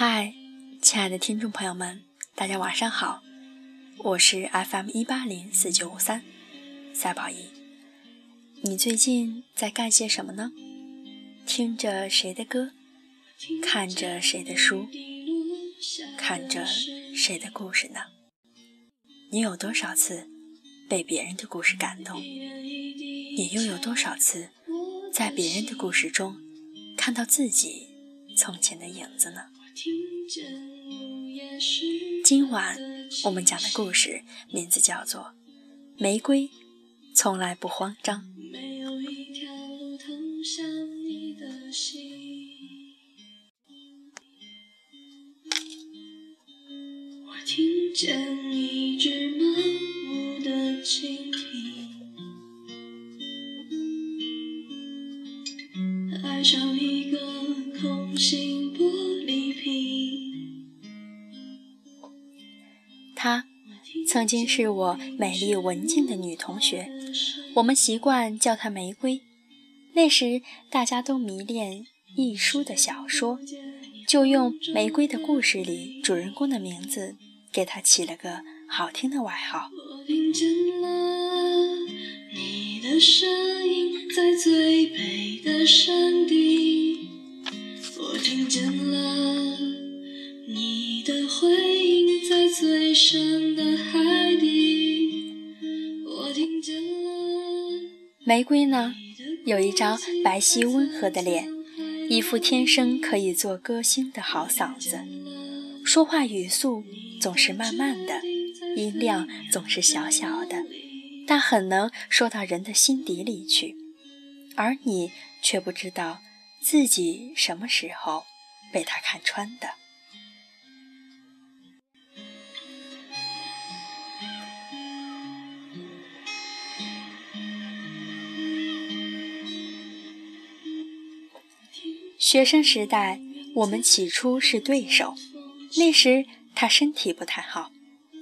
嗨，亲爱的听众朋友们，大家晚上好，我是 FM 一八零四九五三赛宝仪。你最近在干些什么呢？听着谁的歌？看着谁的书？看着谁的故事呢？你有多少次被别人的故事感动？你又有多少次在别人的故事中看到自己从前的影子呢？今晚我们讲的故事名字叫做《玫瑰从来不慌张》。我听见一只盲目的蜻蜓，爱上一曾经是我美丽文静的女同学，我们习惯叫她玫瑰。那时大家都迷恋亦舒的小说，就用《玫瑰的故事》里主人公的名字给她起了个好听的外号。我听见了你的声音在最北的山顶，我听见了深的海底，我听见玫瑰呢，有一张白皙温和的脸，一副天生可以做歌星的好嗓子，说话语速总是慢慢的，音量总是小小的，但很能说到人的心底里去。而你却不知道自己什么时候被他看穿的。学生时代，我们起初是对手。那时他身体不太好，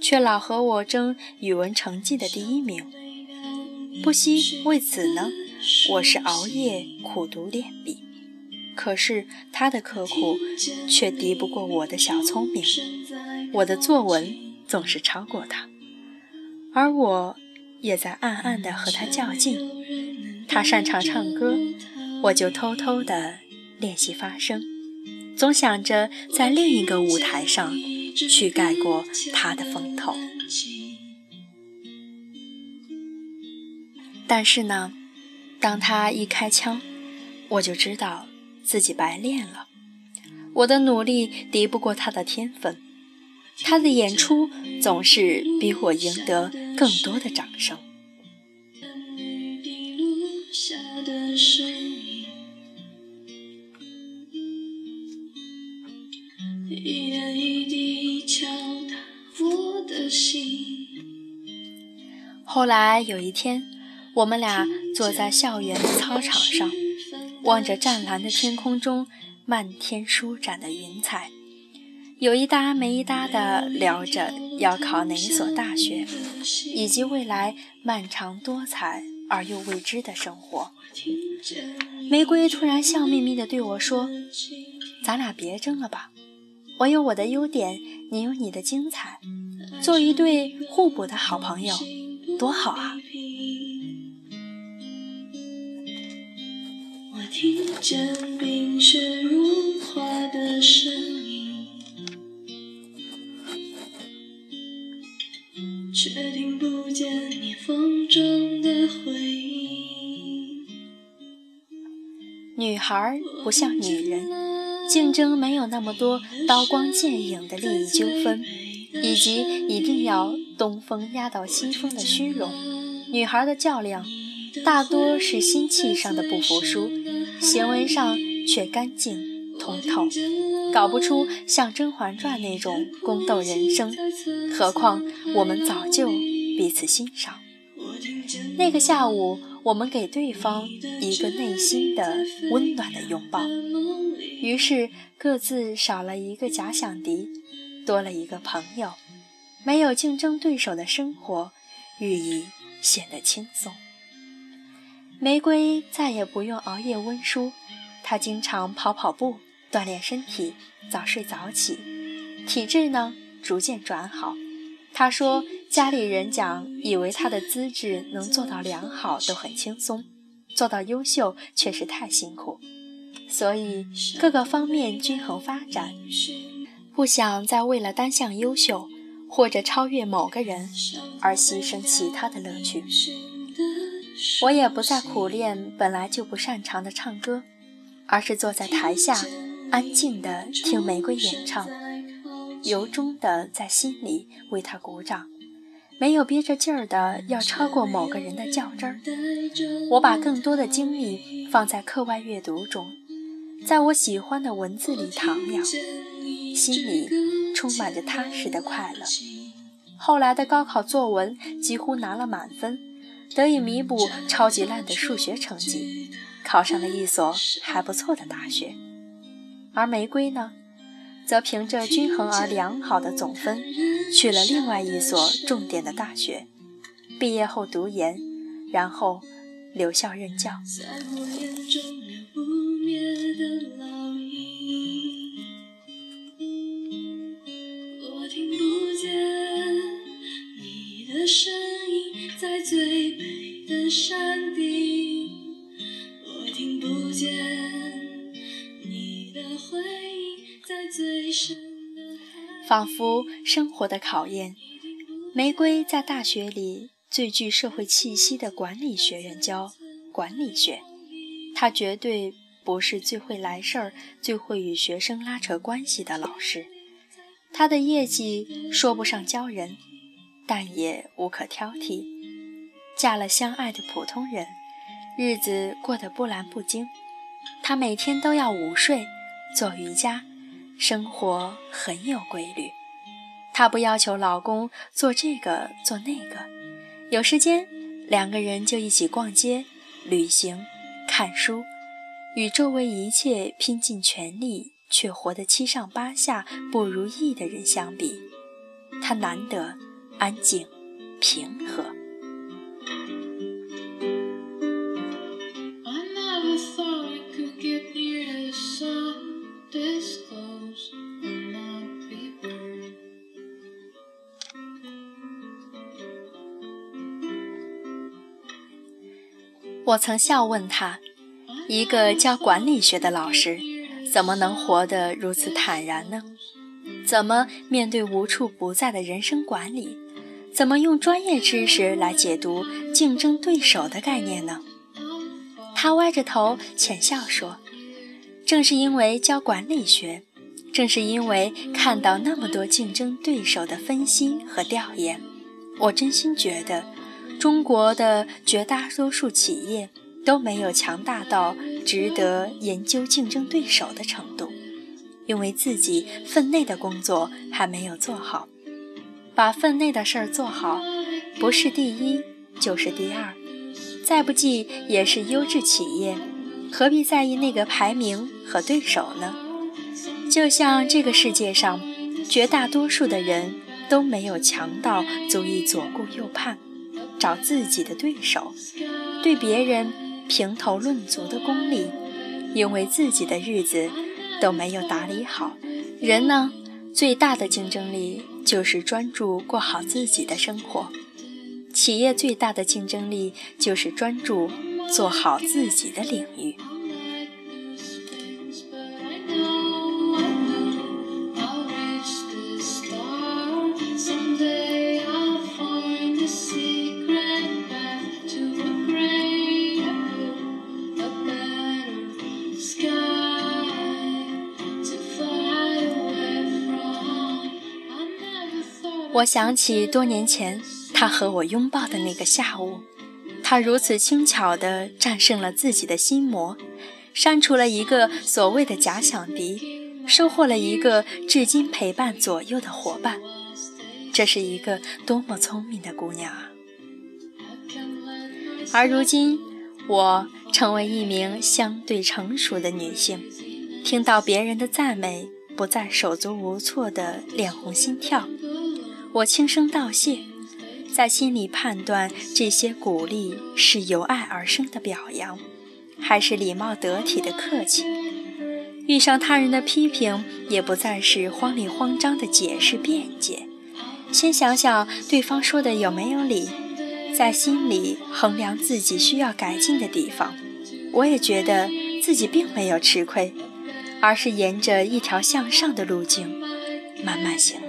却老和我争语文成绩的第一名。不惜为此呢，我是熬夜苦读练笔。可是他的刻苦却敌不过我的小聪明，我的作文总是超过他，而我也在暗暗地和他较劲。他擅长唱歌，我就偷偷地。练习发声，总想着在另一个舞台上去盖过他的风头。但是呢，当他一开腔，我就知道自己白练了。我的努力敌不过他的天分，他的演出总是比我赢得更多的掌声。后来有一天，我们俩坐在校园的操场上，望着湛蓝的天空中漫天舒展的云彩，有一搭没一搭的聊着要考哪一所大学，以及未来漫长多彩而又未知的生活。玫瑰突然笑眯眯地对我说：“咱俩别争了吧。”我有我的优点，你有你的精彩，做一对互补的好朋友，多好啊！我听见冰雪融化的声音，却听不见你风中的回音。女孩不像女人。竞争没有那么多刀光剑影的利益纠纷，以及一定要东风压倒西风的虚荣。女孩的较量，大多是心气上的不服输，行为上却干净通透，搞不出像《甄嬛传》那种宫斗人生。何况我们早就彼此欣赏。那个下午，我们给对方一个内心的温暖的拥抱。于是各自少了一个假想敌，多了一个朋友，没有竞争对手的生活日益显得轻松。玫瑰再也不用熬夜温书，她经常跑跑步，锻炼身体，早睡早起，体质呢逐渐转好。他说，家里人讲，以为他的资质能做到良好都很轻松，做到优秀却是太辛苦，所以各个方面均衡发展，不想再为了单项优秀或者超越某个人而牺牲其他的乐趣。我也不再苦练本来就不擅长的唱歌，而是坐在台下，安静地听玫瑰演唱，由衷地在心里为他鼓掌，没有憋着劲儿的要超过某个人的较真儿。我把更多的精力放在课外阅读中，在我喜欢的文字里徜徉，心里充满着踏实的快乐。后来的高考作文几乎拿了满分。得以弥补超级烂的数学成绩，考上了一所还不错的大学。而玫瑰呢，则凭着均衡而良好的总分，去了另外一所重点的大学，毕业后读研，然后留校任教。的山顶，我听不见你的回忆，在最深仿佛生活的考验，玫瑰在大学里最具社会气息的管理学院教管理学，他绝对不是最会来事儿、最会与学生拉扯关系的老师。他的业绩说不上骄人，但也无可挑剔。嫁了相爱的普通人，日子过得不澜不惊。她每天都要午睡、做瑜伽。生活很有规律，她不要求老公做这个做那个，有时间两个人就一起逛街、旅行、看书。与周围一切拼尽全力却活得七上八下、不如意的人相比，她难得安静、平和。我曾笑问他：“一个教管理学的老师，怎么能活得如此坦然呢？怎么面对无处不在的人生管理？怎么用专业知识来解读竞争对手的概念呢？”他歪着头浅笑说：“正是因为教管理学，正是因为看到那么多竞争对手的分析和调研，我真心觉得。”中国的绝大多数企业都没有强大到值得研究竞争对手的程度，因为自己分内的工作还没有做好。把分内的事儿做好，不是第一就是第二，再不济也是优质企业，何必在意那个排名和对手呢？就像这个世界上绝大多数的人都没有强到足以左顾右盼。找自己的对手，对别人评头论足的功力，因为自己的日子都没有打理好。人呢，最大的竞争力就是专注过好自己的生活；企业最大的竞争力就是专注做好自己的领域。我想起多年前他和我拥抱的那个下午，他如此轻巧地战胜了自己的心魔，删除了一个所谓的假想敌，收获了一个至今陪伴左右的伙伴。这是一个多么聪明的姑娘啊！而如今，我成为一名相对成熟的女性，听到别人的赞美，不再手足无措地脸红心跳。我轻声道谢，在心里判断这些鼓励是由爱而生的表扬，还是礼貌得体的客气。遇上他人的批评，也不再是慌里慌张的解释辩解，先想想对方说的有没有理，在心里衡量自己需要改进的地方。我也觉得自己并没有吃亏，而是沿着一条向上的路径慢慢行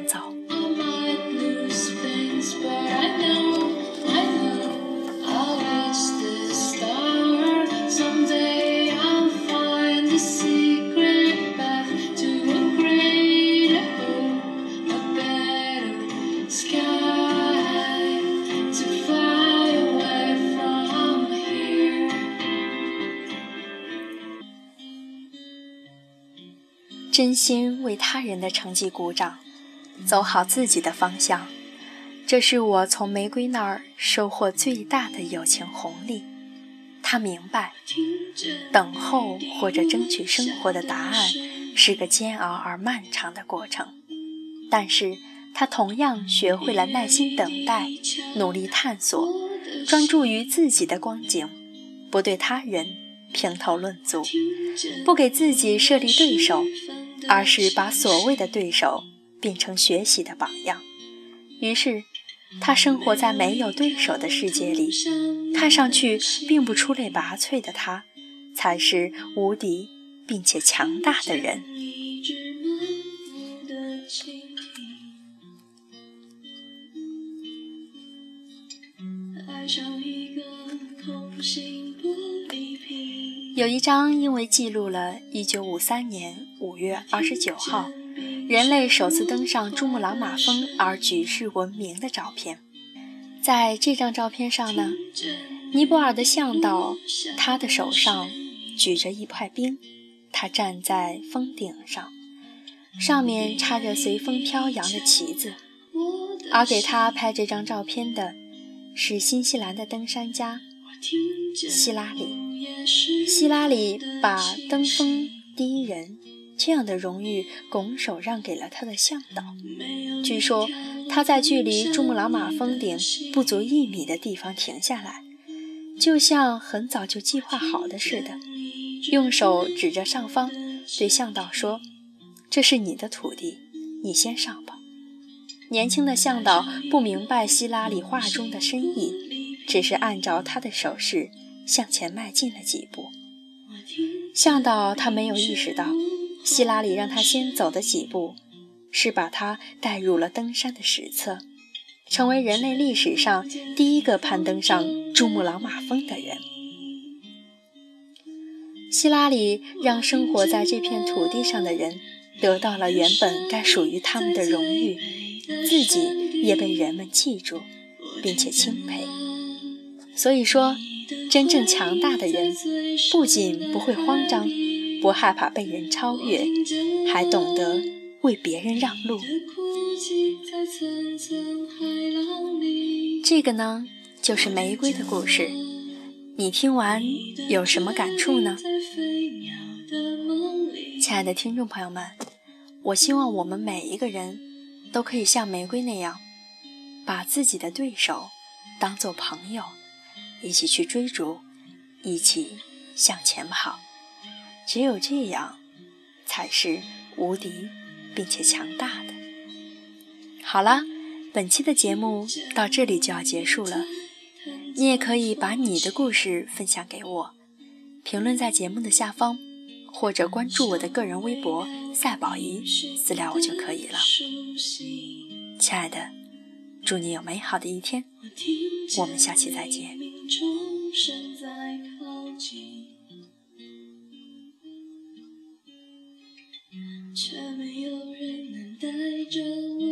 真心为他人的成绩鼓掌，走好自己的方向，这是我从玫瑰那儿收获最大的友情红利。他明白，等候或者争取生活的答案是个煎熬而漫长的过程，但是他同样学会了耐心等待，努力探索，专注于自己的光景，不对他人评头论足，不给自己设立对手。而是把所谓的对手变成学习的榜样，于是他生活在没有对手的世界里。看上去并不出类拔萃的他，才是无敌并且强大的人。有一张因为记录了1953年5月29号人类首次登上珠穆朗玛峰而举世闻名的照片。在这张照片上呢，尼泊尔的向导，他的手上举着一块冰，他站在峰顶上，上面插着随风飘扬的旗子。而给他拍这张照片的是新西兰的登山家希拉里。希拉里把登峰第一人这样的荣誉拱手让给了他的向导。据说他在距离珠穆朗玛峰顶不足一米的地方停下来，就像很早就计划好的似的，用手指着上方，对向导说：“这是你的土地，你先上吧。”年轻的向导不明白希拉里话中的深意，只是按照他的手势。向前迈进了几步，向导他没有意识到，希拉里让他先走的几步，是把他带入了登山的史册，成为人类历史上第一个攀登上珠穆朗玛峰的人。希拉里让生活在这片土地上的人得到了原本该属于他们的荣誉，自己也被人们记住，并且钦佩。所以说。真正强大的人，不仅不会慌张，不害怕被人超越，还懂得为别人让路。这个呢，就是玫瑰的故事。你听完有什么感触呢？亲爱的听众朋友们，我希望我们每一个人都可以像玫瑰那样，把自己的对手当做朋友。一起去追逐，一起向前跑，只有这样，才是无敌并且强大的。好了，本期的节目到这里就要结束了。你也可以把你的故事分享给我，评论在节目的下方，或者关注我的个人微博“赛宝仪”，私聊我就可以了。亲爱的，祝你有美好的一天，我们下期再见。钟声在靠近，却没有人能带着我。